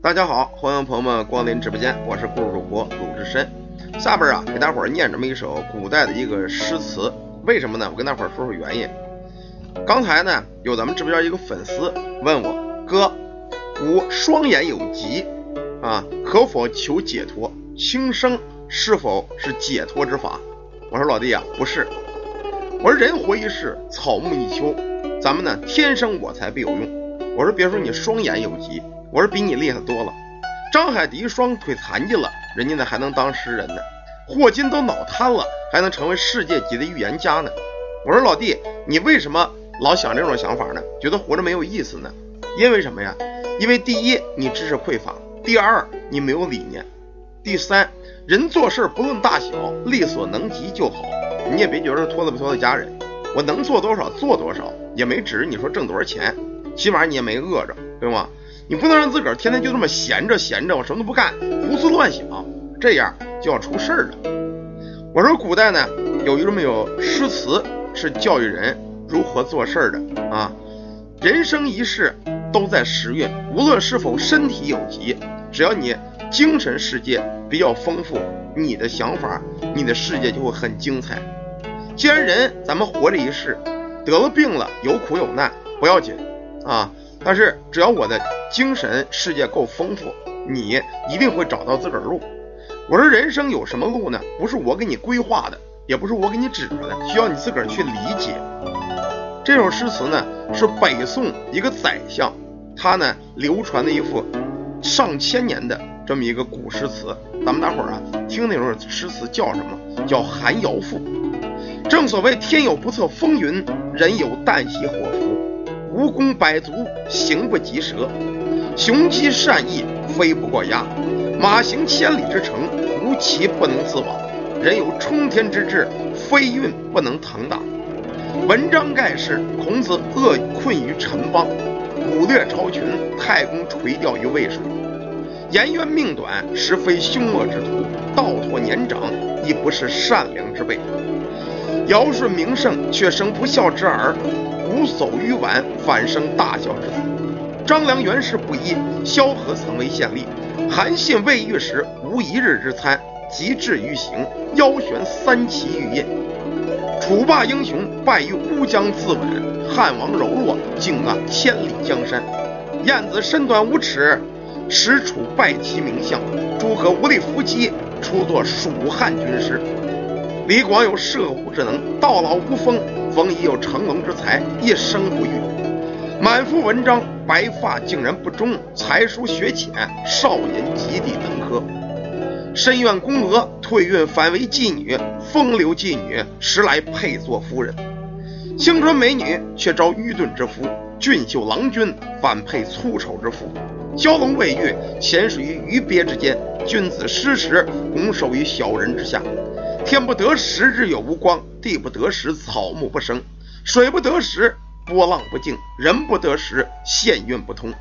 大家好，欢迎朋友们光临直播间，我是故事主播鲁智深。下边啊，给大伙念这么一首古代的一个诗词，为什么呢？我跟大伙说说原因。刚才呢，有咱们直播间一个粉丝问我，哥，吾双眼有疾啊，可否求解脱？轻生是否是解脱之法？我说老弟啊，不是。我说人活一世，草木一秋，咱们呢天生我材必有用。我说别说你双眼有疾，我说比你厉害多了。张海迪双腿残疾了，人家呢还能当诗人呢。霍金都脑瘫了，还能成为世界级的预言家呢。我说老弟，你为什么老想这种想法呢？觉得活着没有意思呢？因为什么呀？因为第一你知识匮乏，第二你没有理念，第三人做事不论大小，力所能及就好。你也别觉得拖累不拖累家人，我能做多少做多少，也没指着你说挣多少钱。起码你也没饿着，对吗？你不能让自个儿天天就这么闲着闲着，我什么都不干，胡思乱想，这样就要出事儿了。我说古代呢，有一这么有诗词是教育人如何做事儿的啊。人生一世都在时运，无论是否身体有疾，只要你精神世界比较丰富，你的想法，你的世界就会很精彩。既然人咱们活着一世，得了病了，有苦有难不要紧。啊！但是只要我的精神世界够丰富，你一定会找到自个儿路。我说人生有什么路呢？不是我给你规划的，也不是我给你指着的，需要你自个儿去理解。这首诗词呢，是北宋一个宰相，他呢流传的一副上千年的这么一个古诗词。咱们大伙儿啊，听那首诗词叫什么？叫《寒窑赋》。正所谓天有不测风云，人有旦夕祸福。无功百足，行不及蛇；雄鸡善翼，飞不过鸭。马行千里之程，无骑不能自保。人有冲天之志，非运不能腾达。文章盖世，孔子厄困于陈邦；武略超群，太公垂钓于渭水。颜渊命短，实非凶恶之徒；道妥年长，亦不是善良之辈。尧舜名盛，却生不孝之儿。吾叟于晚，反生大孝之子。张良原是不依，萧何曾为县吏。韩信未遇时，无一日之餐。及至于行，腰悬三旗玉印。楚霸英雄，败于乌江自刎；汉王柔弱，竟纳千里江山。晏子身短五尺，使楚败其名相。诸葛无力伏击，出作蜀汉军师。李广有射虎之能，到老无风。冯夷有成龙之才，一生不遇。满腹文章，白发竟然不忠。才疏学浅，少年及第登科。深院宫娥，退运反为妓女。风流妓女，时来配作夫人。青春美女，却招愚钝之夫；俊秀郎君，反配粗丑之妇。蛟龙未遇，潜水于鱼鳖之间；君子失时，拱手于小人之下。天不得时，日月无光；地不得时，草木不生；水不得时，波浪不静；人不得时，县运不通。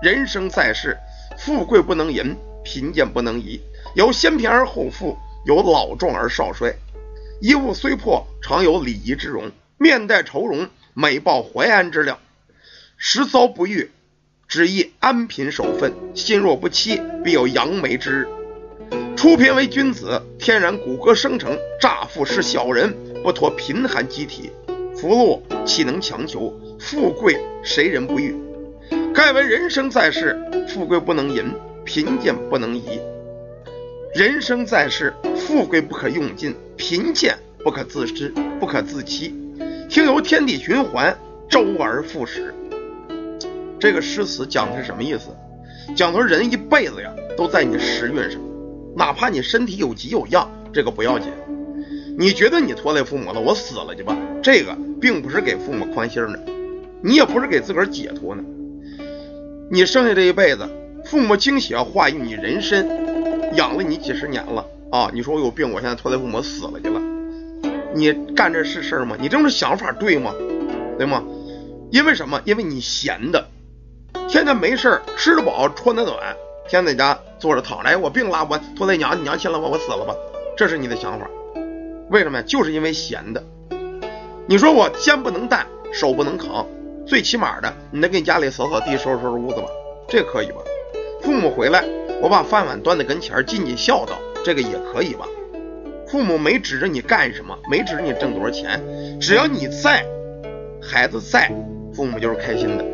人生在世，富贵不能淫，贫贱不能移。有先贫而后富，有老壮而少衰。衣物虽破，常有礼仪之容；面带愁容，美报怀安之料。时遭不遇，只宜安贫守分；心若不欺，必有扬眉之日。出贫为君子，天然骨骼生成；乍富是小人，不脱贫寒机体。福禄岂能强求？富贵谁人不欲？盖闻人生在世，富贵不能淫，贫贱不能移。人生在世，富贵不可用尽，贫贱不可自失，不可自欺。听由天地循环，周而复始。这个诗词讲的是什么意思？讲的是人一辈子呀，都在你的时运上。哪怕你身体有疾有恙，这个不要紧。你觉得你拖累父母了，我死了去吧。这个并不是给父母宽心呢，你也不是给自个儿解脱呢。你剩下这一辈子，父母精血化于你人身，养了你几十年了啊！你说我有病，我现在拖累父母死了去了，你干这是事儿吗？你这种想法对吗？对吗？因为什么？因为你闲的，天天没事儿，吃得饱，穿得暖。天在家坐着躺着，哎，我病了，我拖累娘娘亲了，我我死了吧？这是你的想法，为什么呀？就是因为闲的。你说我肩不能担，手不能扛，最起码的，你能给你家里扫扫地，收拾收拾屋子吧？这可以吧？父母回来，我把饭碗端在跟前，尽尽孝道，这个也可以吧？父母没指着你干什么，没指着你挣多少钱，只要你在，孩子在，父母就是开心的。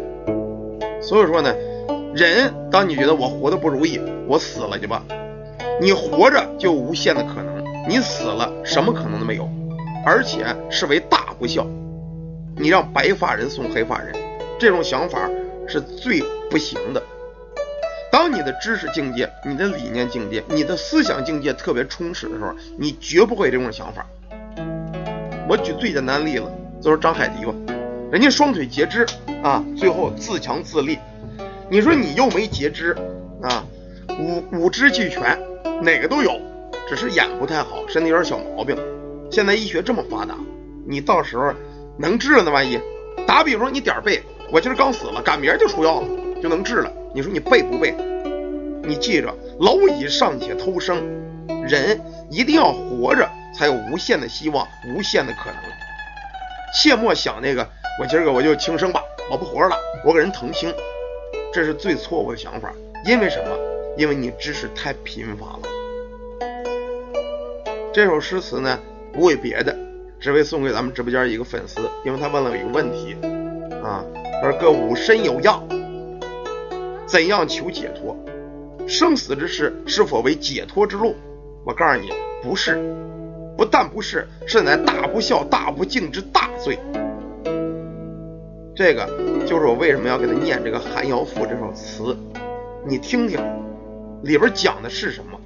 所以说呢，人当你觉得我活的不如意，我死了去吧。你活着就无限的可能，你死了什么可能都没有，而且是为大不孝。你让白发人送黑发人，这种想法是最不行的。当你的知识境界、你的理念境界、你的思想境界特别充实的时候，你绝不会这种想法。我举最简单的例子，就是张海迪吧，人家双腿截肢啊，最后自强自立。你说你又没截肢啊，五五肢俱全，哪个都有，只是眼不太好，身体有点小毛病。现在医学这么发达，你到时候能治了呢？万一打比方，你点背，我今儿刚死了，赶明儿就出药了，就能治了。你说你背不背？你记着，蝼蚁尚且偷生，人一定要活着才有无限的希望，无限的可能。切莫想那个，我今儿个我就轻生吧，我不活了，我给人腾清，这是最错误的想法。因为什么？因为你知识太贫乏了。这首诗词呢，不为别的，只为送给咱们直播间一个粉丝，因为他问了我一个问题啊，他说：“各吾身有恙。”怎样求解脱？生死之事是否为解脱之路？我告诉你，不是，不但不是，是乃大不孝、大不敬之大罪。这个就是我为什么要给他念这个《寒窑赋》这首词。你听听，里边讲的是什么？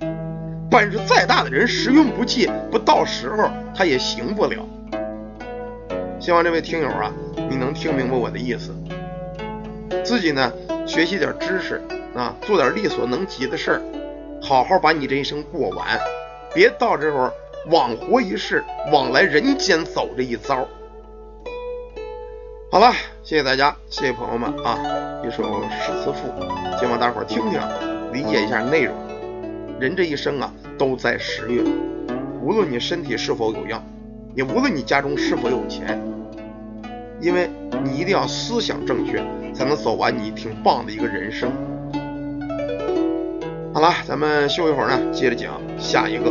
本事再大的人，时运不济，不到时候他也行不了。希望这位听友啊，你能听明白我的意思。自己呢？学习点知识啊，做点力所能及的事儿，好好把你这一生过完，别到这会儿枉活一世，枉来人间走这一遭。好了，谢谢大家，谢谢朋友们啊！一首诗词赋，希望大伙儿听听，理解一下内容。人这一生啊，都在十月，无论你身体是否有恙，也无论你家中是否有钱，因为你一定要思想正确。才能走完你挺棒的一个人生。好了，咱们休一会儿呢，接着讲下一个。